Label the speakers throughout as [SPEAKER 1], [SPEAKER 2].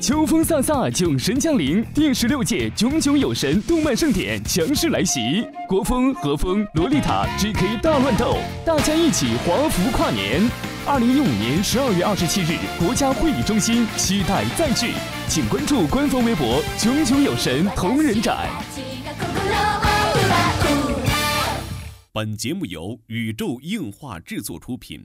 [SPEAKER 1] 秋风飒飒，囧神降临，第十六届炯炯有神动漫盛典强势来袭，国风、和风、洛丽塔、GK 大乱斗，大家一起华服跨年。二零一五年十二月二十七日，国家会议中心，期待再聚，请关注官方微博“炯炯有神同人展”。
[SPEAKER 2] 本节目由宇宙硬化制作出品。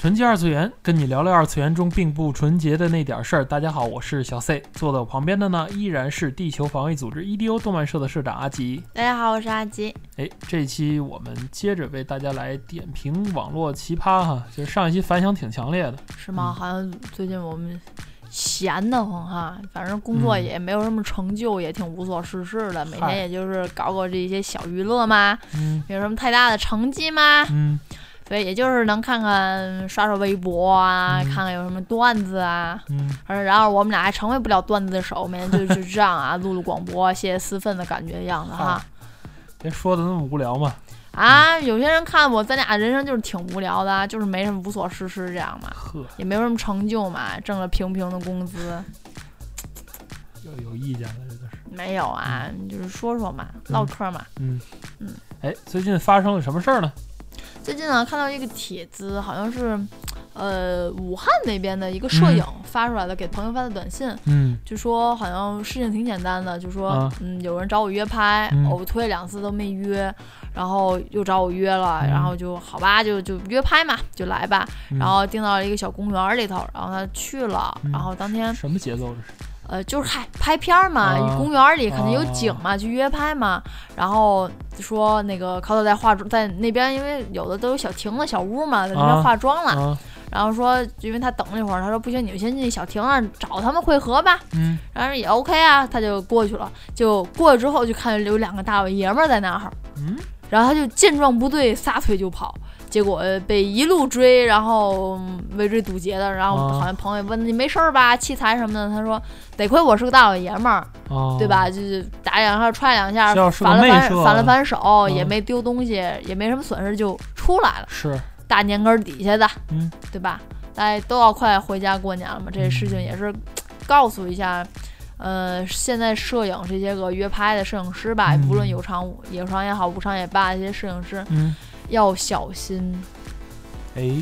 [SPEAKER 3] 纯洁二次元，跟你聊聊二次元中并不纯洁的那点事儿。大家好，我是小 C，坐在我旁边的呢依然是地球防卫组织 EDO 动漫社的社长阿吉。
[SPEAKER 4] 大家好，我是阿吉。
[SPEAKER 3] 哎，这期我们接着为大家来点评网络奇葩哈，就是上一期反响挺强烈的，
[SPEAKER 4] 是吗？好像最近我们闲得慌哈，反正工作也没有什么成就，也挺无所事事的，每天也就是搞搞这些小娱乐嘛，
[SPEAKER 3] 嗯
[SPEAKER 4] 有什么太大的成绩吗？
[SPEAKER 3] 嗯，
[SPEAKER 4] 对，也就是能看看刷刷微博啊，
[SPEAKER 3] 嗯
[SPEAKER 4] 看看有什么段子啊。
[SPEAKER 3] 嗯，
[SPEAKER 4] 而然后我们俩还成为不了段子手，每天就就这样啊，录录广播，泄泄私愤的感觉的样子哈。
[SPEAKER 3] 别说的那么无聊嘛。
[SPEAKER 4] 啊，有些人看我，咱俩人生就是挺无聊的啊，就是没什么无所事事这样嘛，
[SPEAKER 3] 呵，
[SPEAKER 4] 也没有什么成就嘛，挣了平平的工资，
[SPEAKER 3] 有有意见了，这个是。
[SPEAKER 4] 没有啊，就是说说嘛，唠嗑嘛。
[SPEAKER 3] 嗯
[SPEAKER 4] 嗯，
[SPEAKER 3] 哎，最近发生了什么事儿呢？
[SPEAKER 4] 最近呢，看到一个帖子，好像是，呃，武汉那边的一个摄影发出来的，给朋友发的短信，
[SPEAKER 3] 嗯。
[SPEAKER 4] 就说好像事情挺简单的，就说，
[SPEAKER 3] 啊
[SPEAKER 4] 嗯，有人找我约拍，
[SPEAKER 3] 嗯。
[SPEAKER 4] 我推了两次都没约，然后又找我约了，
[SPEAKER 3] 嗯。
[SPEAKER 4] 然后就好吧，就就约拍嘛，就来吧，
[SPEAKER 3] 嗯。
[SPEAKER 4] 然后定到了一个小公园里头，然后他去了，
[SPEAKER 3] 嗯。
[SPEAKER 4] 然后当天
[SPEAKER 3] 什么节奏这是？
[SPEAKER 4] 呃就是嗨拍片儿嘛，
[SPEAKER 3] 啊
[SPEAKER 4] 公园里肯定有景嘛，去约拍嘛，然后说那个考导在化妆，在那边因为有的都有小亭子、小屋嘛，在那
[SPEAKER 3] 啊
[SPEAKER 4] 边化妆了，
[SPEAKER 3] 啊，
[SPEAKER 4] 然后说因为他等了一会儿，他说不行，你们先进小亭子找他们会合吧，
[SPEAKER 3] 嗯。
[SPEAKER 4] 然后也 OK 啊，他就过去了，就过去之后就看见有两个大老爷们儿在那儿，
[SPEAKER 3] 嗯，
[SPEAKER 4] 然后他就见状不对，撒腿就跑，结果呃被一路追，然后嗯围追堵截的，然后
[SPEAKER 3] 啊
[SPEAKER 4] 好像朋友问你没事儿吧，器材什么的，他说得亏我是个大老爷们儿，
[SPEAKER 3] 啊，
[SPEAKER 4] 对吧？？就是打两下踹两下，反了反反了反手，
[SPEAKER 3] 嗯。
[SPEAKER 4] 也没丢东西，也没什么损失，就出来了。
[SPEAKER 3] 是，
[SPEAKER 4] 大年根儿底下的，
[SPEAKER 3] 嗯，
[SPEAKER 4] 对吧？大家都要快回家过年了嘛，这事情也是告诉一下，呃，现在摄影这些个约拍的摄影师吧，
[SPEAKER 3] 嗯。
[SPEAKER 4] 无论有偿有偿也好，无偿也罢，这些摄影师
[SPEAKER 3] 嗯，
[SPEAKER 4] 要小心。
[SPEAKER 3] 哎，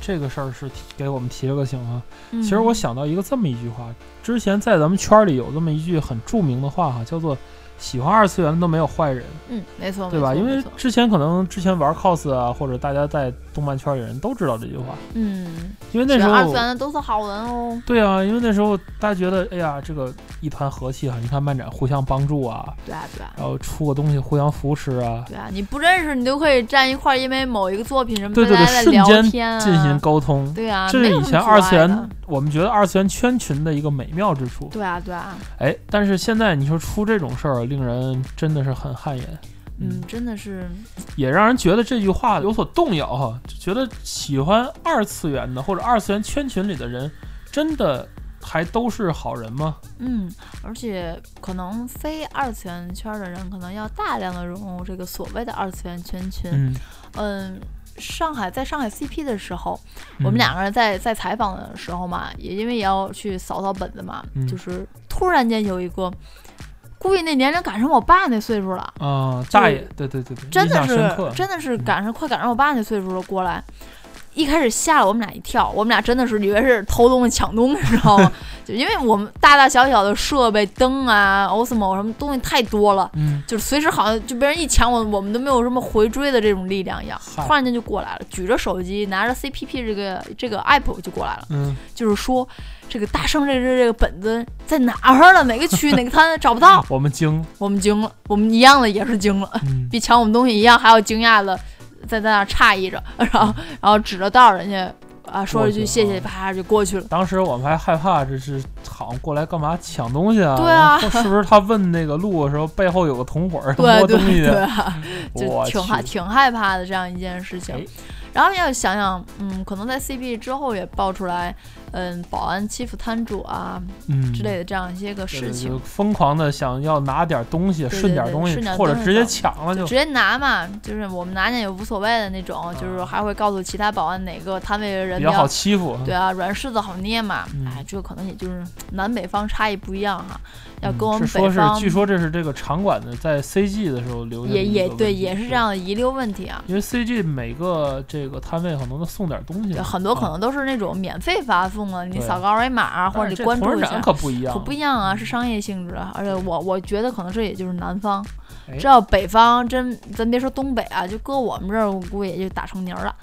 [SPEAKER 3] 这个事儿是给我们提了个醒啊。
[SPEAKER 4] 嗯、
[SPEAKER 3] 其实我想到一个这么一句话，之前在咱们圈里有这么一句很著名的话哈，叫做“喜欢二次元的都没有坏人
[SPEAKER 4] 嗯，没错，”，
[SPEAKER 3] 对吧？因为之前可能之前玩 cos 啊，或者大家在动漫圈里人都知道这句话，
[SPEAKER 4] 嗯，
[SPEAKER 3] 因为那时候
[SPEAKER 4] 二次元的都是好人哦。
[SPEAKER 3] 对啊，因为那时候大家觉得，哎呀，这个一团和气啊，你看漫展互相帮助啊，
[SPEAKER 4] 对啊，对啊。
[SPEAKER 3] 然后出个东西互相扶持啊，
[SPEAKER 4] 对啊，你不认识你都可以站一块儿，因为某一个作品什么
[SPEAKER 3] 对对对，
[SPEAKER 4] 大家在聊
[SPEAKER 3] 瞬间
[SPEAKER 4] 天啊，
[SPEAKER 3] 进行沟通。
[SPEAKER 4] 对啊，
[SPEAKER 3] 这是以前二次元，我们觉得二次元圈群的一个美妙之处。
[SPEAKER 4] 对啊，对啊，
[SPEAKER 3] 哎，但是现在你说出这种事儿，令人真的是很汗颜，
[SPEAKER 4] 嗯，真的是，
[SPEAKER 3] 也让人觉得这句话有所动摇哈，就觉得喜欢二次元的或者二次元圈群里的人，真的还都是好人吗？
[SPEAKER 4] 嗯，而且可能非二次元圈的人，可能要大量的融入这个所谓的二次元圈群。
[SPEAKER 3] 嗯，
[SPEAKER 4] 嗯，上海在上海 CP 的时候，我
[SPEAKER 3] 嗯
[SPEAKER 4] 们两个人在在采访的时候嘛，也因为也要去扫扫本子嘛，
[SPEAKER 3] 嗯
[SPEAKER 4] 就是突然间有一个，估计那年龄赶上我爸那岁数了。
[SPEAKER 3] 啊，大爷，对对对对，
[SPEAKER 4] 真的是，真的是
[SPEAKER 3] 嗯
[SPEAKER 4] 赶上、快赶上我爸那岁数了过来。一开始吓了我们俩一跳，我们俩真的是以为是偷东西抢东西，知道吗？就因为我们大大小小的设备、灯啊、Osmo 什么东西太多了，
[SPEAKER 3] 嗯，
[SPEAKER 4] 就是随时好像就别人一抢我，我们都没有什么回追的这种力量一样。突然间就过来了，举着手机，拿着 CPP 这个这个 app 就过来了，
[SPEAKER 3] 嗯，
[SPEAKER 4] 就是说这个大圣这这这个本子在哪儿了？哪个区哪个摊找不到？
[SPEAKER 3] 我们惊，
[SPEAKER 4] 我们惊了，我们一样的也是惊了。
[SPEAKER 3] 嗯，
[SPEAKER 4] 比抢我们东西一样还要惊讶的，在在那诧异着，然后然后指着道儿人家啊，说了一句谢谢，啪就过去了。
[SPEAKER 3] 当时我们还害怕，这是好像过来干嘛抢东西啊？
[SPEAKER 4] 对啊
[SPEAKER 3] 是不是他问那个路的时候背后有个同伙儿
[SPEAKER 4] 对对
[SPEAKER 3] 摸东西？
[SPEAKER 4] 对啊，就挺害挺害怕的这样一件事情
[SPEAKER 3] 哎。
[SPEAKER 4] 然后要想想，嗯，可能在 CB 之后也爆出来，嗯，保安欺负摊主啊
[SPEAKER 3] 嗯
[SPEAKER 4] 之类的这样一些个事情
[SPEAKER 3] 对对就，疯狂的想要拿点东西，顺点东西或者直接抢了就
[SPEAKER 4] 直接拿嘛，就是我们拿点也无所谓的那种，就是还会告诉其他保安哪个摊位的人
[SPEAKER 3] 比较好欺负。
[SPEAKER 4] 对啊，软柿子好捏嘛。
[SPEAKER 3] 嗯
[SPEAKER 4] 哎，这个可能也就是南北方差异不一样哈，要
[SPEAKER 3] 嗯
[SPEAKER 4] 跟我们
[SPEAKER 3] 是说是，
[SPEAKER 4] 北方
[SPEAKER 3] 据说这是这个场馆的在 CG 的时候留下
[SPEAKER 4] 也也对，也是这。样的遗留问题啊。
[SPEAKER 3] 因为 CG 每个这个摊位可能都送点东西，
[SPEAKER 4] 对，很多可
[SPEAKER 3] 啊
[SPEAKER 4] 能都是那种免费发送啊，你扫个二维码啊，或者你关注一下，
[SPEAKER 3] 可不一样，
[SPEAKER 4] 可不一样啊，是商业性质啊。而且我我觉得可能这也就是南方，
[SPEAKER 3] 哎
[SPEAKER 4] 这要北方真咱别说东北啊，就搁我们这儿，我估计也就打成泥儿了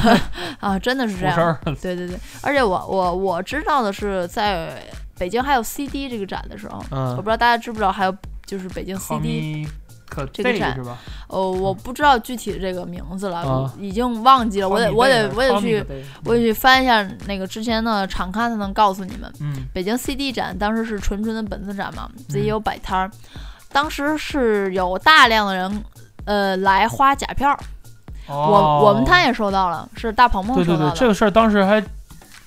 [SPEAKER 4] 啊，真的是这样。对对对，而且我我我知道的是，在北京还有 CD 这个展的时候，我
[SPEAKER 3] 嗯
[SPEAKER 4] 不，知道大家知不知道，还有就是北京 CD，这个展
[SPEAKER 3] 是吧？
[SPEAKER 4] 哦，我不知道具体的这个名字了，已经忘记了，我得我得我得去我得去翻一下那个之前的场刊，才能告诉你们。
[SPEAKER 3] 嗯
[SPEAKER 4] 北京 CD 展当时是纯纯的本子展嘛，自己
[SPEAKER 3] 嗯
[SPEAKER 4] 有摆摊儿，当时是有大量的人。呃，来花假票，我我们摊也收到了，是大鹏鹏
[SPEAKER 3] 哦对对对，
[SPEAKER 4] 收到的。
[SPEAKER 3] 这个事儿当时还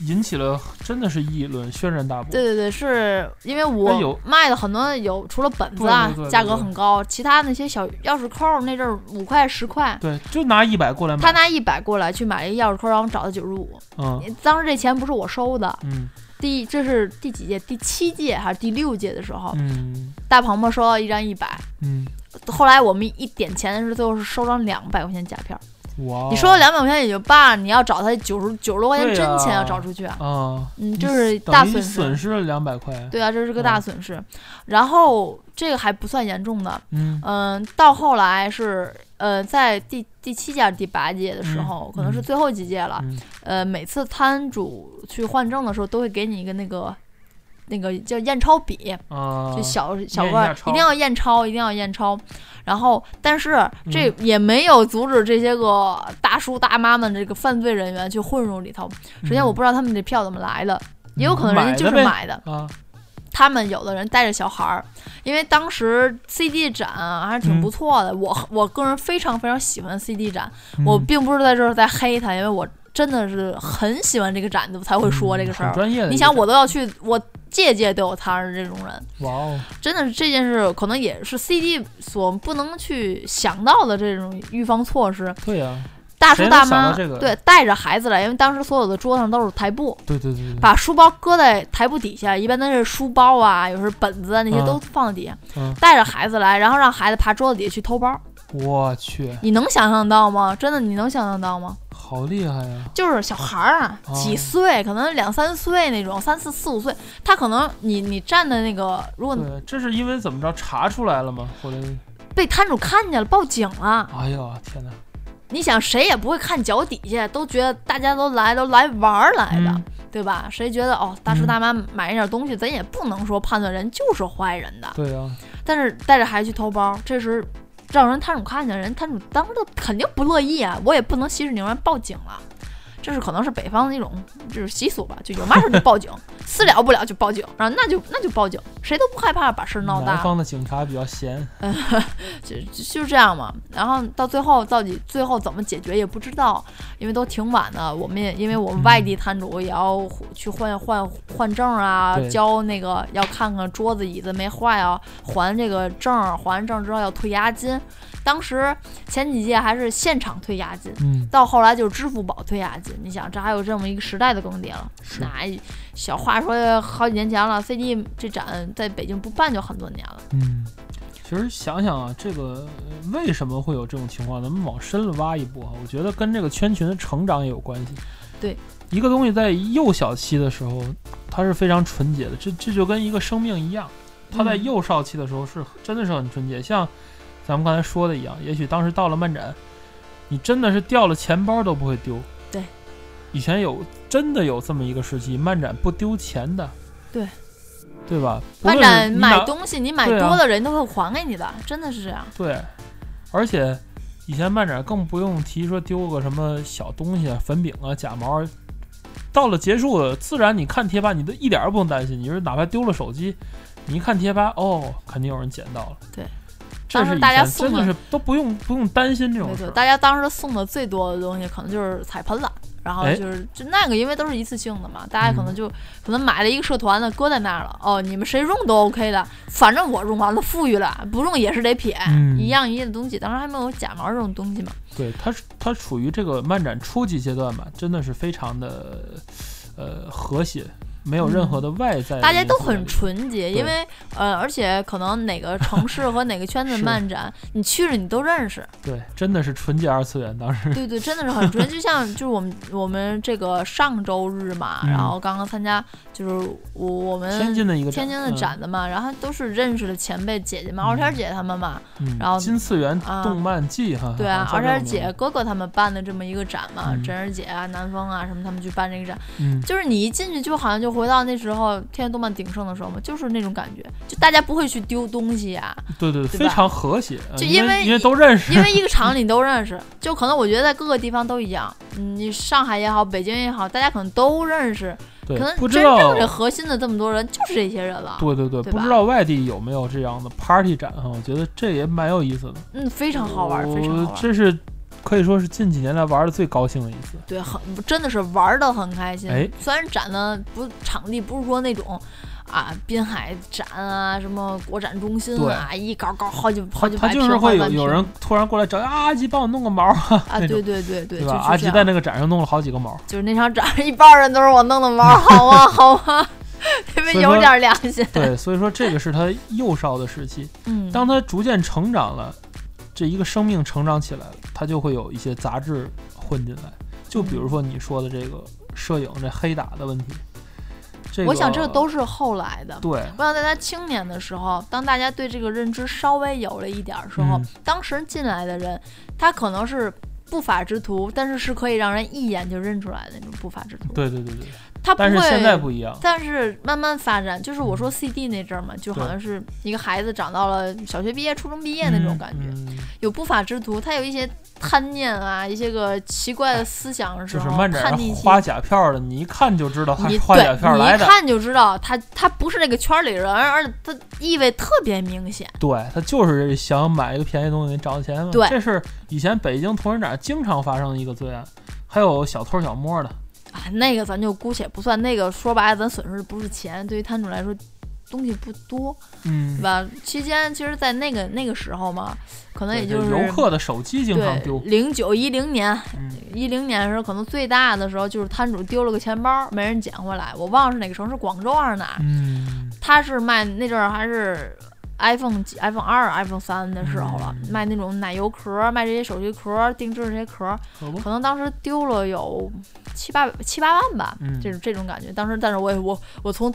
[SPEAKER 3] 引起了真的是议论，轩然大波。
[SPEAKER 4] 对对对，是因为
[SPEAKER 3] 哎有
[SPEAKER 4] 我卖的很多有，除了本子啊价格很高，其他那些小钥匙扣儿那阵儿五块十块，
[SPEAKER 3] 对，就拿一百过来买。
[SPEAKER 4] 他拿一百过来去买一钥匙扣儿，让我找他九十五。
[SPEAKER 3] 嗯
[SPEAKER 4] 当时这钱不是我收的，
[SPEAKER 3] 嗯
[SPEAKER 4] 第这是第几届？第七届还是第六届的时候，
[SPEAKER 3] 嗯
[SPEAKER 4] 大鹏鹏收到一张一百，
[SPEAKER 3] 嗯，
[SPEAKER 4] 后来我们一点钱的时候，最后是收张两百块钱假票。你收了两百块钱也就罢了，你要找他九十九十多块钱真钱
[SPEAKER 3] 啊
[SPEAKER 4] 要找出去啊，
[SPEAKER 3] 啊，
[SPEAKER 4] 嗯，
[SPEAKER 3] 你
[SPEAKER 4] 这是大损失。
[SPEAKER 3] 损失了两百块。
[SPEAKER 4] 对啊，这是个大
[SPEAKER 3] 嗯
[SPEAKER 4] 损失。然后这个还不算严重的，
[SPEAKER 3] 嗯
[SPEAKER 4] 嗯，到后来是呃，在第第七届、第八届的时
[SPEAKER 3] 嗯
[SPEAKER 4] 候，可能是
[SPEAKER 3] 嗯
[SPEAKER 4] 最后几届了。
[SPEAKER 3] 嗯
[SPEAKER 4] 呃，每次摊主去换证的时候，都会给你一个那个那个叫验钞笔，
[SPEAKER 3] 啊，
[SPEAKER 4] 就小小罐儿一定要验钞，一定要验钞。然后，但是这
[SPEAKER 3] 嗯
[SPEAKER 4] 也没有阻止这些个大叔大妈们这个犯罪人员去混入里头。首先，我不知道他们这票怎么来的，也有可能人家就是
[SPEAKER 3] 嗯买的
[SPEAKER 4] 他们有的人带着小孩儿，因为当时 CD 展啊还是挺
[SPEAKER 3] 嗯
[SPEAKER 4] 不错的。我我个人非常非常喜欢 CD 展，我
[SPEAKER 3] 嗯
[SPEAKER 4] 并不是在这儿在黑他，因为我真的是很喜欢这个展子，才会说这个事儿。
[SPEAKER 3] 嗯专业的。
[SPEAKER 4] 你想，我都要去，我届届都有摊儿这种人，
[SPEAKER 3] 哇哦，
[SPEAKER 4] 真的是这件事，可能也是 CD 所不能去想到的这种预防措施。
[SPEAKER 3] 对呀，
[SPEAKER 4] 大叔大妈
[SPEAKER 3] 这个？
[SPEAKER 4] 对带着孩子来，因为当时所有的桌上都是台布，
[SPEAKER 3] 对对对对，
[SPEAKER 4] 把书包搁在台布底下，一般都是书包啊，有时候本子啊那些
[SPEAKER 3] 嗯。
[SPEAKER 4] 都放在底下，
[SPEAKER 3] 嗯。
[SPEAKER 4] 带着孩子来，然后让孩子爬桌子底下去偷包，
[SPEAKER 3] 我去，
[SPEAKER 4] 你能想象到吗？真的，你能想象到吗？
[SPEAKER 3] 好厉害呀！
[SPEAKER 4] 就是小孩儿啊，
[SPEAKER 3] 哦
[SPEAKER 4] 几岁，可能两三岁那种，三四四五岁，他可能你你站的那个，如果
[SPEAKER 3] 对，这是因为怎么着查出来了吗？或者，
[SPEAKER 4] 被摊主看见了，报警了。
[SPEAKER 3] 哎呀，天哪！
[SPEAKER 4] 你想，谁也不会看脚底下，都觉得大家都来都来玩儿来的，
[SPEAKER 3] 嗯
[SPEAKER 4] 对吧？谁觉得哦，大叔
[SPEAKER 3] 嗯
[SPEAKER 4] 大妈买一点东西，咱也不能说判断人就是坏人的。
[SPEAKER 3] 对呀，
[SPEAKER 4] 但是带着孩子去偷包，这时让人摊主看见，人摊主当时肯定不乐意啊，我也不能息事宁人报警了。这是可能是北方的一种就是习俗吧，就有嘛事儿就报警，私了不了就报警，然后那就那就报警，谁都不害怕把事儿闹大
[SPEAKER 3] 南。方的警察比较闲，
[SPEAKER 4] 就就就是这样嘛。然后到最后到底最后怎么解决也不知道，因为都挺晚的。我们也因为我们外地摊主也要去换换换证啊，交那个要看看桌子椅子没坏啊，还这个证儿，还完证之后要退押金。当时前几届还是现场退押金。
[SPEAKER 3] 嗯，
[SPEAKER 4] 到后来就是支付宝退押金，你想这还有这么一个时代的更迭了。
[SPEAKER 3] 是
[SPEAKER 4] 那小话说好几年前了，CD 这展在北京不办就很多年了。
[SPEAKER 3] 嗯，其实想想啊，这个呃为什么会有这种情况？咱们往深了挖一步啊，我觉得跟这个圈群的成长也有关系。
[SPEAKER 4] 对，
[SPEAKER 3] 一个东西在幼小期的时候，它是非常纯洁的，这这就跟一个生命一样，它在
[SPEAKER 4] 嗯
[SPEAKER 3] 幼少期的时候是真的是很纯洁，像咱们刚才说的一样，也许当时到了漫展，你真的是掉了钱包都不会丢。
[SPEAKER 4] 对，
[SPEAKER 3] 以前有真的有这么一个时期，漫展不丢钱的。
[SPEAKER 4] 对。
[SPEAKER 3] 对吧？
[SPEAKER 4] 漫展买东西，你买多了，人都会还给你的，真的是这样。
[SPEAKER 3] 对，而且以前漫展更不用提说丢个什么小东西啊，粉饼啊、假毛啊，到了结束了，自然你看贴吧，你都一点儿都不用担心。你说哪怕丢了手机，你一看贴吧，哦，肯定有人捡到了。
[SPEAKER 4] 对，当时大家送的
[SPEAKER 3] 是都不用不用担心这种事。
[SPEAKER 4] 大家当时送的最多的东西可能就是彩喷了。然后
[SPEAKER 3] 哎
[SPEAKER 4] 就是就那个，因为都是一次性的嘛，大家可能
[SPEAKER 3] 嗯
[SPEAKER 4] 就、可能买了一个社团的搁在那儿了。哦，你们谁用都 OK 的，反正我用完了富裕了，不用也是得撇，
[SPEAKER 3] 嗯
[SPEAKER 4] 一样一样的东西。当时还没有假毛这种东西嘛。
[SPEAKER 3] 对，它是它处于这个漫展初级阶段嘛，真的是非常的呃和谐，没有任何的外在
[SPEAKER 4] 大家都很纯洁，因为呃，而且可能哪个城市和哪个圈子 的漫展，你去了你都认识。
[SPEAKER 3] 对，真的是纯洁二次元。当时。
[SPEAKER 4] 对对，真的是很纯，就像就是我们我们这个上周日嘛，
[SPEAKER 3] 嗯。
[SPEAKER 4] 然后刚刚参加就是我我们
[SPEAKER 3] 天津的一个
[SPEAKER 4] 天津的展的嘛，然后都是认识的前辈姐姐们，敖天姐他们嘛，
[SPEAKER 3] 嗯，
[SPEAKER 4] 然后
[SPEAKER 3] 金次元
[SPEAKER 4] 啊
[SPEAKER 3] 动漫季哈，
[SPEAKER 4] 对啊，
[SPEAKER 3] 好
[SPEAKER 4] 敖天姐哥哥他们办的这么一个展嘛，
[SPEAKER 3] 嗯。
[SPEAKER 4] 真儿姐啊、南风啊什么他们去办这个展，
[SPEAKER 3] 嗯，
[SPEAKER 4] 就是你一进去就好像就回到那时候天津动漫鼎盛的时候嘛，就是那种感觉，就大家不会去丢东西啊，
[SPEAKER 3] 对对，非常和谐，呃
[SPEAKER 4] 就因为
[SPEAKER 3] 因因为都认识，
[SPEAKER 4] 因为一个厂里都认识，就可能我觉得在各个地方都一样，嗯，你上海也好，北京也好，大家可能都认识，
[SPEAKER 3] 对
[SPEAKER 4] 可能
[SPEAKER 3] 不
[SPEAKER 4] 真正这核心的这么多人就是这些人了，
[SPEAKER 3] 对对对，
[SPEAKER 4] 对
[SPEAKER 3] 不知道外地有没有这样的 party 展哈，我觉得这也蛮有意思的，
[SPEAKER 4] 嗯，非常好玩，非常好玩，
[SPEAKER 3] 我这是可以说是近几年来玩的最高兴的一次。
[SPEAKER 4] 对，很真的是玩的很开心。
[SPEAKER 3] 哎
[SPEAKER 4] 虽然展的不场地不是说那种啊滨海展啊什么国展中心啊，一搞搞好几好几百平
[SPEAKER 3] 他就是会有有人突然过来找啊阿吉帮我弄个毛啊，
[SPEAKER 4] 啊，对对对对，
[SPEAKER 3] 对吧？
[SPEAKER 4] 就
[SPEAKER 3] 阿吉在那个展上弄了好几个毛，
[SPEAKER 4] 就是那场展一半人都是我弄的毛，好吗？好吗？因为有点良心。
[SPEAKER 3] 对，所以说这个是他幼少的时期。
[SPEAKER 4] 嗯，
[SPEAKER 3] 当他逐渐成长了，这一个生命成长起来了，他就会有一些杂质混进来。就比如说你说的这个摄影这黑打的问题，这个
[SPEAKER 4] 我想这都是后来的。
[SPEAKER 3] 对，
[SPEAKER 4] 我想在他青年的时候，当大家对这个认知稍微有了一点儿时候，
[SPEAKER 3] 嗯
[SPEAKER 4] 当时进来的人，他可能是不法之徒，但是是可以让人一眼就认出来的那种不法之徒。
[SPEAKER 3] 对对对对。
[SPEAKER 4] 他不会。
[SPEAKER 3] 但是现在不一样，
[SPEAKER 4] 但是慢慢发展，就是我说 CD 那阵儿嘛，就好像是一个孩子长到了小学毕业、初中毕业那种感觉，有不法之徒，他有一些贪念啊，一些个奇怪的思想的时候。
[SPEAKER 3] 花假票的，你一看就知道他花假票来的。
[SPEAKER 4] 一看就知道他他不是那个圈儿里人，而且他意味特别明显。
[SPEAKER 3] 对他就是想买一个便宜东西找钱嘛。
[SPEAKER 4] 对
[SPEAKER 3] 这是以前北京同仁展经常发生的一个罪案，还有小偷小摸的。
[SPEAKER 4] 啊，那个咱就姑且不算，那个说白了，咱损失的不是钱，对于摊主来说，东西不多，
[SPEAKER 3] 嗯
[SPEAKER 4] 对，吧？期间其实，在那个那个时候嘛，可能也就是
[SPEAKER 3] 游客的手机经常
[SPEAKER 4] 对
[SPEAKER 3] 丢。
[SPEAKER 4] 零九一零年，
[SPEAKER 3] 嗯，
[SPEAKER 4] 一零年的时候，可能最大的时候就是摊主丢了个钱包，没人捡回来，我忘了是哪个城市，广州还是哪儿？
[SPEAKER 3] 嗯，
[SPEAKER 4] 他是卖那阵儿还是 iPhone 几、iPhone 二、iPhone 三的时候了，
[SPEAKER 3] 嗯
[SPEAKER 4] 卖那种奶油壳，卖这些手机壳，定制这些壳，
[SPEAKER 3] 可
[SPEAKER 4] 能当时丢了有七八七八万吧，
[SPEAKER 3] 嗯
[SPEAKER 4] 这种这种感觉。当时，但是我也我我从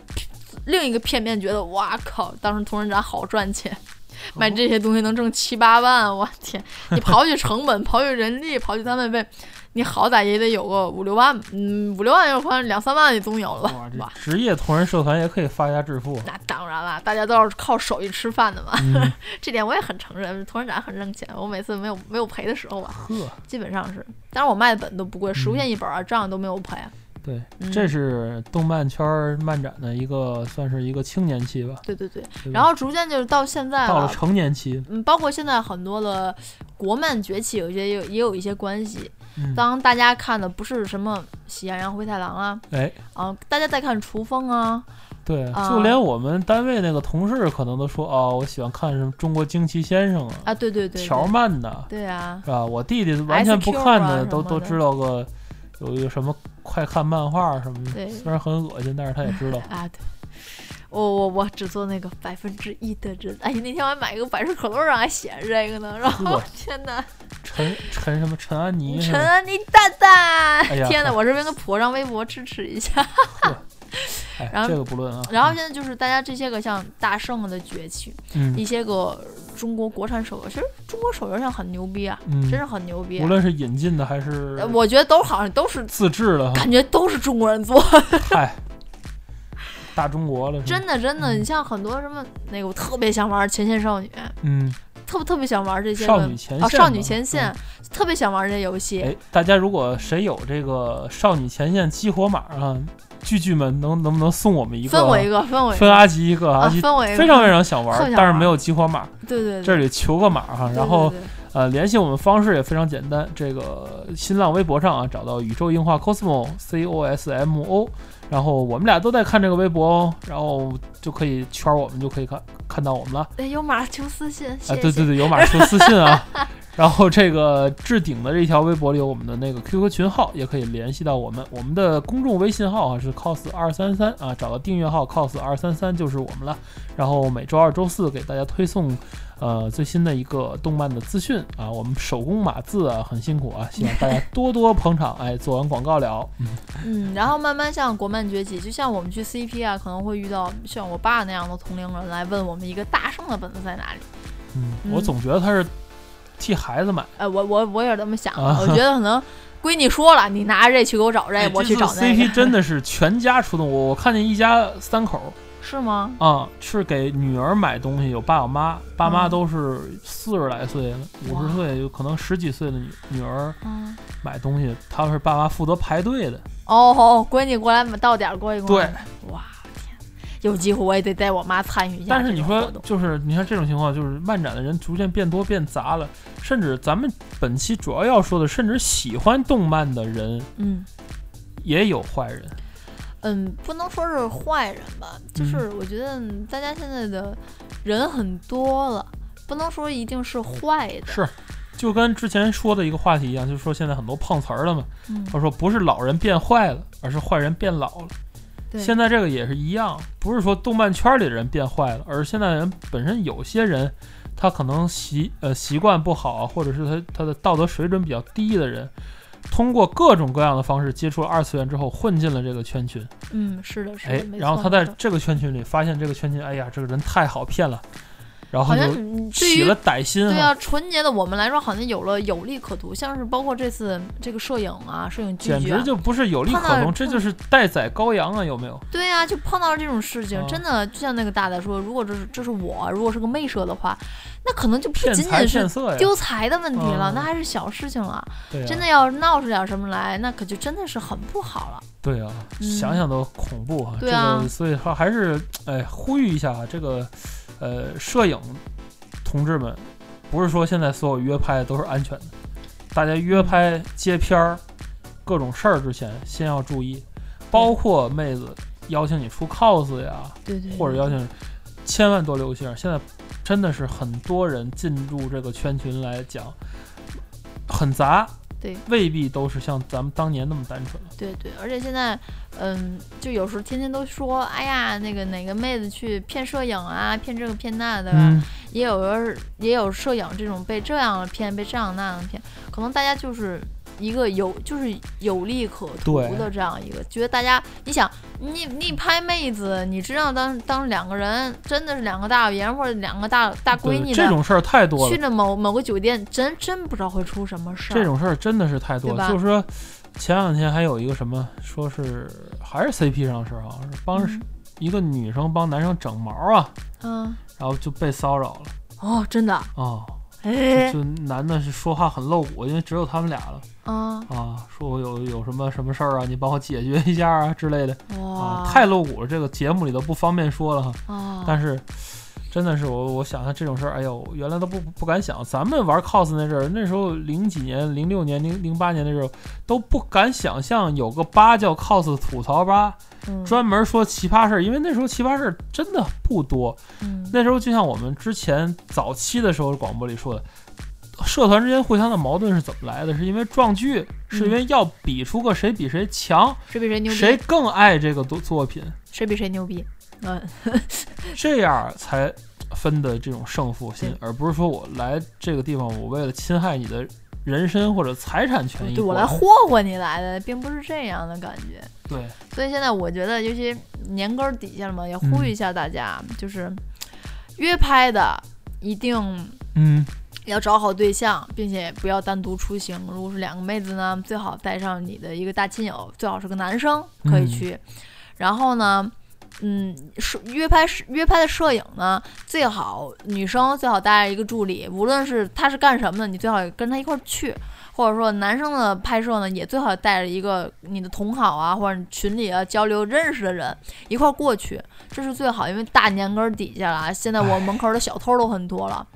[SPEAKER 4] 另一个片面觉得，哇靠，当时同仁展好赚钱。卖这些东西能挣七八万，我天！你刨去成本，刨去人力，刨去摊位费，你好歹也得有个五六万，嗯，五六万有可能两三万也总有了吧？
[SPEAKER 3] 职业同人社团也可以发家致富。
[SPEAKER 4] 那当然了，大家都是靠手艺吃饭的嘛，
[SPEAKER 3] 嗯，
[SPEAKER 4] 这点我也很承认。同人展很挣钱，我每次没有没有赔的时候吧，
[SPEAKER 3] 呵，
[SPEAKER 4] 基本上是。但是我卖的本都不贵，十块
[SPEAKER 3] 嗯
[SPEAKER 4] 钱一本啊，这样都没有赔。
[SPEAKER 3] 对，
[SPEAKER 4] 嗯
[SPEAKER 3] 这是动漫圈儿漫展的一个算是一个青年期吧。
[SPEAKER 4] 对对对，
[SPEAKER 3] 对
[SPEAKER 4] 然后逐渐就是到现在
[SPEAKER 3] 到了
[SPEAKER 4] 了，
[SPEAKER 3] 成年期，
[SPEAKER 4] 嗯，包括现在很多的国漫崛起，有些有也有一些关系。
[SPEAKER 3] 嗯，
[SPEAKER 4] 当大家看的不是什么《喜羊羊灰太狼》啊，
[SPEAKER 3] 哎，
[SPEAKER 4] 啊，大家在看《厨风》啊，
[SPEAKER 3] 对，
[SPEAKER 4] 啊
[SPEAKER 3] 就连我们单位那个同事可能都说，哦，我喜欢看什么《中国惊奇先生》啊，
[SPEAKER 4] 啊，对对对，
[SPEAKER 3] 条
[SPEAKER 4] 对
[SPEAKER 3] 漫的，
[SPEAKER 4] 对啊，
[SPEAKER 3] 是吧？我弟弟完全不看
[SPEAKER 4] 啊
[SPEAKER 3] 的，都都知道个有一个什么快看漫画什么的，虽然很恶心，但是他也知道。
[SPEAKER 4] 啊，对。我我我只做那个百分之一的人。哎呀，那天我还买一个百事可乐上还写着这个呢，然后天哪，
[SPEAKER 3] 陈陈什么陈安妮？
[SPEAKER 4] 陈安妮蛋蛋，
[SPEAKER 3] 哎
[SPEAKER 4] 天哪，我这边给普上微博支持一下。
[SPEAKER 3] 哎
[SPEAKER 4] 然，后
[SPEAKER 3] 这个不论啊。
[SPEAKER 4] 然后现在就是大家这些个像大圣的崛起，
[SPEAKER 3] 嗯
[SPEAKER 4] 一些个中国国产手游，其实中国手游上很牛逼啊，
[SPEAKER 3] 嗯，
[SPEAKER 4] 真是很牛逼、啊。
[SPEAKER 3] 无论是引进的还是
[SPEAKER 4] 呃我觉得都好像都是
[SPEAKER 3] 自制的，
[SPEAKER 4] 感觉都是中国人做，
[SPEAKER 3] 嗨，大中国了，
[SPEAKER 4] 真的真的，
[SPEAKER 3] 嗯
[SPEAKER 4] 你像很多什么那个，我特别想玩《前线少女》，
[SPEAKER 3] 嗯，
[SPEAKER 4] 特特特别想玩这些
[SPEAKER 3] 少女前线
[SPEAKER 4] 少女前线，特别想玩这些游戏。
[SPEAKER 3] 哎，大家如果谁有这个少女前线激活码啊，剧剧们能能不能送我们一个？
[SPEAKER 4] 分我一个，分我一个，
[SPEAKER 3] 分阿吉一个，阿
[SPEAKER 4] 啊，
[SPEAKER 3] 吉
[SPEAKER 4] 分我一个，
[SPEAKER 3] 非常非常想玩
[SPEAKER 4] 特想，玩
[SPEAKER 3] 但是没有激活码，
[SPEAKER 4] 对对对，
[SPEAKER 3] 这里求个码哈。
[SPEAKER 4] 对
[SPEAKER 3] 然后呃，联系我们方式也非常简单，这个新浪微博上啊，找到宇宙硬化 cosmo c o s m o，然后我们俩都在看这个微博哦，然后就可以圈我们，就可以看看到我们了。
[SPEAKER 4] 哎，有码求私信，谢
[SPEAKER 3] 啊，
[SPEAKER 4] 谢。
[SPEAKER 3] 对对对，有码求私信啊。然后这个置顶的这条微博里有我们的那个 QQ 群号，也可以联系到我们。我们的公众微信号啊是 cos 二三三啊，找到订阅号 cos 二三三就是我们了。然后每周二、周四给大家推送呃最新的一个动漫的资讯啊，我们手工码字啊很辛苦啊，希望大家多多捧场。哎，做完广告了，嗯，
[SPEAKER 4] 嗯，然后慢慢像国漫崛起，就像我们去 CP 啊，可能会遇到像我爸那样的同龄人来问我们一个大圣的本子在哪里。
[SPEAKER 3] 嗯，
[SPEAKER 4] 嗯
[SPEAKER 3] 我总觉得他是替孩子买。
[SPEAKER 4] 哎，我我我也是这么想的，
[SPEAKER 3] 啊
[SPEAKER 4] 我觉得可能闺女说了，你拿着这去给我找这，
[SPEAKER 3] 哎
[SPEAKER 4] 我去找那
[SPEAKER 3] CP，真的是全家出动，我我看见一家三口。
[SPEAKER 4] 是吗？
[SPEAKER 3] 啊，是给女儿买东西，有爸有妈，爸妈
[SPEAKER 4] 嗯
[SPEAKER 3] 都是四十来岁，五
[SPEAKER 4] 哇
[SPEAKER 3] 十岁，有可能十几岁的女女儿
[SPEAKER 4] 嗯，
[SPEAKER 3] 买东西，他是爸妈负责排队的。
[SPEAKER 4] 哦哦，闺女过来到点儿过一过。
[SPEAKER 3] 对，
[SPEAKER 4] 哇天，有机会我也得带我妈参与一下
[SPEAKER 3] 但是你说就是你看这种情况，就是漫展的人逐渐变多变杂了，甚至咱们本期主要要说的，甚至喜欢动漫的人
[SPEAKER 4] 嗯
[SPEAKER 3] 也有坏人。
[SPEAKER 4] 嗯，不能说是坏人吧，
[SPEAKER 3] 嗯
[SPEAKER 4] 就是我觉得大家现在的人很多了，不能说一定是坏的。
[SPEAKER 3] 是，就跟之前说的一个话题一样，就是说现在很多碰瓷儿了嘛。
[SPEAKER 4] 嗯，
[SPEAKER 3] 他说不是老人变坏了，而是坏人变老了。
[SPEAKER 4] 对，
[SPEAKER 3] 现在这个也是一样，不是说动漫圈里的人变坏了，而是现在人本身有些人，他可能习呃习惯不好，或者是他他的道德水准比较低的人，通过各种各样的方式接触了二次元之后，混进了这个圈群，
[SPEAKER 4] 嗯，是的，是
[SPEAKER 3] 哎
[SPEAKER 4] 的，哎，
[SPEAKER 3] 然后他在这个圈群里发现这个圈群，哎呀，这个人太好骗了，然后
[SPEAKER 4] 好像
[SPEAKER 3] 起了歹心，
[SPEAKER 4] 对啊，纯洁的我们来说，好像有了有利可图，像是包括这次这个摄影啊，摄影剧
[SPEAKER 3] 简
[SPEAKER 4] 剧啊
[SPEAKER 3] 直，就不是有利可图，
[SPEAKER 4] 碰到
[SPEAKER 3] 这就是待宰羔羊啊，有没有？
[SPEAKER 4] 对啊，就碰到了这种事情，
[SPEAKER 3] 啊
[SPEAKER 4] 真的就像那个大大说，如果这是这是我，如果是个媚社的话，那可能就不
[SPEAKER 3] 骗财
[SPEAKER 4] 仅仅是
[SPEAKER 3] 色呀，
[SPEAKER 4] 丢财的问题了，
[SPEAKER 3] 嗯
[SPEAKER 4] 那还是小事情了。
[SPEAKER 3] 对啊
[SPEAKER 4] 真的要闹出点什么来，那可就真的是很不好了。
[SPEAKER 3] 对啊，
[SPEAKER 4] 嗯
[SPEAKER 3] 想想都恐怖啊！
[SPEAKER 4] 对啊
[SPEAKER 3] 这个所以说还是哎呼吁一下啊，这个呃摄影同志们，不是说现在所有约拍都是安全的，大家约拍接片儿各种事儿之前，先要注意，包括妹子邀请你出 cos 呀，
[SPEAKER 4] 对对
[SPEAKER 3] 或者邀请，千万多留心。现在真的是很多人进入这个圈群来讲，很杂，
[SPEAKER 4] 对，
[SPEAKER 3] 未必都是像咱们当年那么单纯。了。
[SPEAKER 4] 对对，而且现在，嗯，就有时候天天都说，哎呀，那个哪个妹子去骗摄影啊，骗这个骗那的，
[SPEAKER 3] 嗯，
[SPEAKER 4] 也有人也有摄影这种被这样骗，被这样那样骗，可能大家就是一个有就是有利可图的这样一个，觉得大家你想你你拍妹子，你知道当当两个人真的是两个大老爷们或者两个大大闺女。
[SPEAKER 3] 这种事儿太多了，
[SPEAKER 4] 去了某某个酒店，真真不知道会出什么事儿。
[SPEAKER 3] 这种事儿真的是太多了。就是说，前两天还有一个什么，说是还是 CP 上的事儿啊，是帮
[SPEAKER 4] 嗯
[SPEAKER 3] 一个女生帮男生整毛啊，
[SPEAKER 4] 嗯
[SPEAKER 3] 然后就被骚扰了
[SPEAKER 4] 哦，真的，
[SPEAKER 3] 啊。
[SPEAKER 4] 哎
[SPEAKER 3] 就就男的是说话很露骨，因为只有他们俩了。
[SPEAKER 4] 啊。
[SPEAKER 3] 啊，说我有有什么什么事儿啊，你帮我解决一下啊之类的。
[SPEAKER 4] 哇。
[SPEAKER 3] 啊，，太露骨了，这个节目里头不方便说了哈。
[SPEAKER 4] 啊，
[SPEAKER 3] 但是真的是我我想想这种事儿，哎呦，原来都不不敢想。咱们玩 cos 那阵儿，那时候零几年、零六年、零零八年的时候，都不敢想象有个吧叫 cos 吐槽吧，
[SPEAKER 4] 嗯
[SPEAKER 3] 专门说奇葩事儿，因为那时候奇葩事儿真的不多。
[SPEAKER 4] 嗯
[SPEAKER 3] 那时候就像我们之前早期的时候广播里说的。社团之间互相的矛盾是怎么来的？是因为撞剧，是因为要比出个谁比谁强，
[SPEAKER 4] 谁比谁牛逼，
[SPEAKER 3] 谁更爱这个作作品，
[SPEAKER 4] 谁比谁牛逼，嗯
[SPEAKER 3] 这样才分的这种胜负心，而不是说我来这个地方，我为了侵害你的人身或者财产权益，
[SPEAKER 4] 对我来霍霍你来的，并不是这样的感觉。
[SPEAKER 3] 对，
[SPEAKER 4] 所以现在我觉得，尤其年根儿底下了嘛，也呼吁一下大家，就是约拍的一定
[SPEAKER 3] 嗯，
[SPEAKER 4] 要找好对象，并且不要单独出行。如果是两个妹子呢，最好带上你的一个大亲友，最好是个男生可以
[SPEAKER 3] 嗯
[SPEAKER 4] 去。然后呢，嗯，摄约拍摄约拍的摄影呢，最好女生最好带着一个助理，无论是他是干什么的，你最好跟他一块去。或者说男生的拍摄呢，也最好带着一个你的同好啊，或者群里啊交流认识的人一块过去，这是最好。因为大年根底下了，现在我门口的小偷都很多了，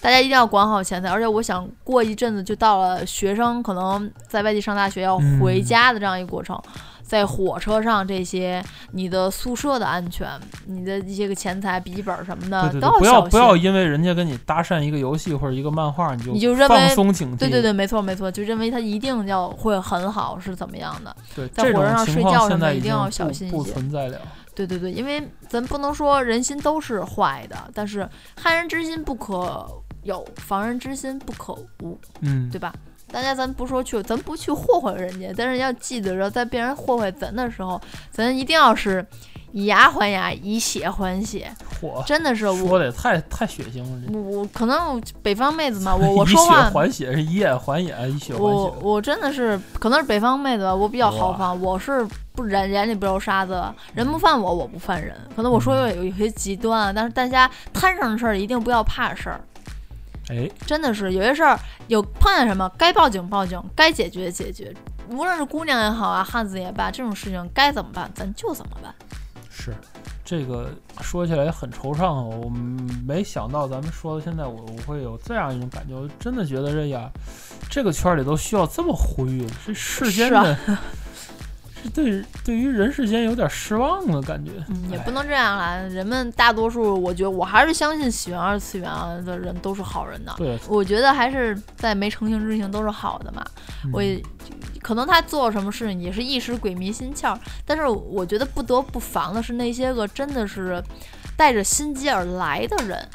[SPEAKER 4] 大家一定要管好钱财。而且我想过一阵子就到了学生可能在外地上大学要回家的这样一个过程。在火车上，这些你的宿舍的安全，你的一些个钱财、笔记本什么的，都要
[SPEAKER 3] 不要不要因为人家跟你搭讪一个游戏或者一个漫画，你
[SPEAKER 4] 就
[SPEAKER 3] 你
[SPEAKER 4] 就认为
[SPEAKER 3] 放松警惕。
[SPEAKER 4] 对对对，没错没错，就认为他一定要会很好是怎么样的？
[SPEAKER 3] 对，
[SPEAKER 4] 在火车上睡觉什么一定要
[SPEAKER 3] 小
[SPEAKER 4] 心一些。
[SPEAKER 3] 不存在了。
[SPEAKER 4] 对对对，因为咱不能说人心都是坏的，但是害人之心不可有，防人之心不可无，
[SPEAKER 3] 嗯，
[SPEAKER 4] 对吧？大家咱不说去，咱不去祸害人家，但是要记得着，在别人祸害咱的时候，咱一定要是以牙还牙，以血还血。
[SPEAKER 3] 嚯，
[SPEAKER 4] 真的是
[SPEAKER 3] 说的也太太血腥了。
[SPEAKER 4] 我可能北方妹子嘛，我 我说话
[SPEAKER 3] 以血还血是以眼还眼，以血还血。
[SPEAKER 4] 我我真的是可能是北方妹子吧，我比较豪放，我是不眼眼里不揉沙子，人不犯我，我不犯人。可能我说有有些极端，但是大家摊上的事儿一定不要怕事儿。
[SPEAKER 3] 哎，
[SPEAKER 4] 真的是有些事儿，有碰见什么该报警报警，该解决解决。无论是姑娘也好啊，汉子也罢，这种事情该怎么办，咱就怎么办。
[SPEAKER 3] 是，这个说起来也很惆怅啊！我没想到咱们说到现在，我我会有这样一种感觉，我真的觉得这呀，这个圈里都需要这么呼吁，这世间的。对，对于人世间有点失望的感觉。
[SPEAKER 4] 嗯，也不能这样啦。人们大多数，我觉得我还是相信喜欢二次元的人都是好人的。
[SPEAKER 3] 对，
[SPEAKER 4] 我觉得还是在没成型之前都是好的嘛。我可能他做什么事情也是一时鬼迷心窍，但是我觉得不得不防的是那些个真的是带着心机而来的人。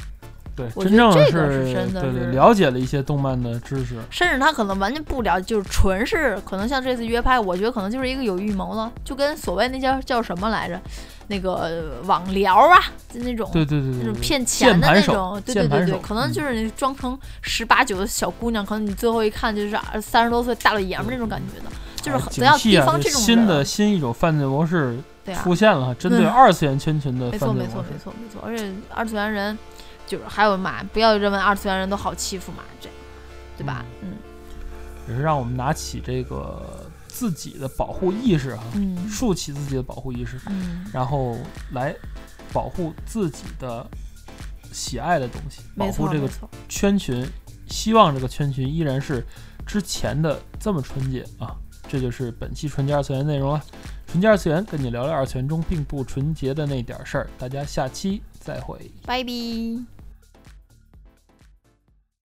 [SPEAKER 3] 对，
[SPEAKER 4] 我觉得这
[SPEAKER 3] 个
[SPEAKER 4] 是真的，
[SPEAKER 3] 对对，了解了一些动漫的知识，
[SPEAKER 4] 甚至他可能完全不了解，就是纯是可能像这次约拍，我觉得可能就是一个有预谋的，就跟所谓那叫叫什么来着，那个网聊啊，就那种
[SPEAKER 3] 对对对那
[SPEAKER 4] 种骗钱的那种，对对对对，可能
[SPEAKER 3] 就
[SPEAKER 4] 是装成十八九的小姑娘，可能你最后一看就是三十多岁大老爷们那种感觉的，就是咱要提防这种
[SPEAKER 3] 新的新一种犯罪模式出现了，针对二次元圈群的
[SPEAKER 4] 没错没错没错没错，而且二次元人。就是还有嘛，不要认为二次元人都好欺负嘛，这，对吧？嗯，
[SPEAKER 3] 也是让我们拿起这个自己的保护意识哈，竖起自己的保护意识，
[SPEAKER 4] 嗯，
[SPEAKER 3] 然后来保护自己的喜爱的东西，保护这个圈群，希望这个圈群依然是之前的这么纯洁啊！这就是本期纯洁二次元内容了。纯洁二次元跟你聊聊二次元中并不纯洁的那点事儿，大家下期再会，
[SPEAKER 4] 拜拜。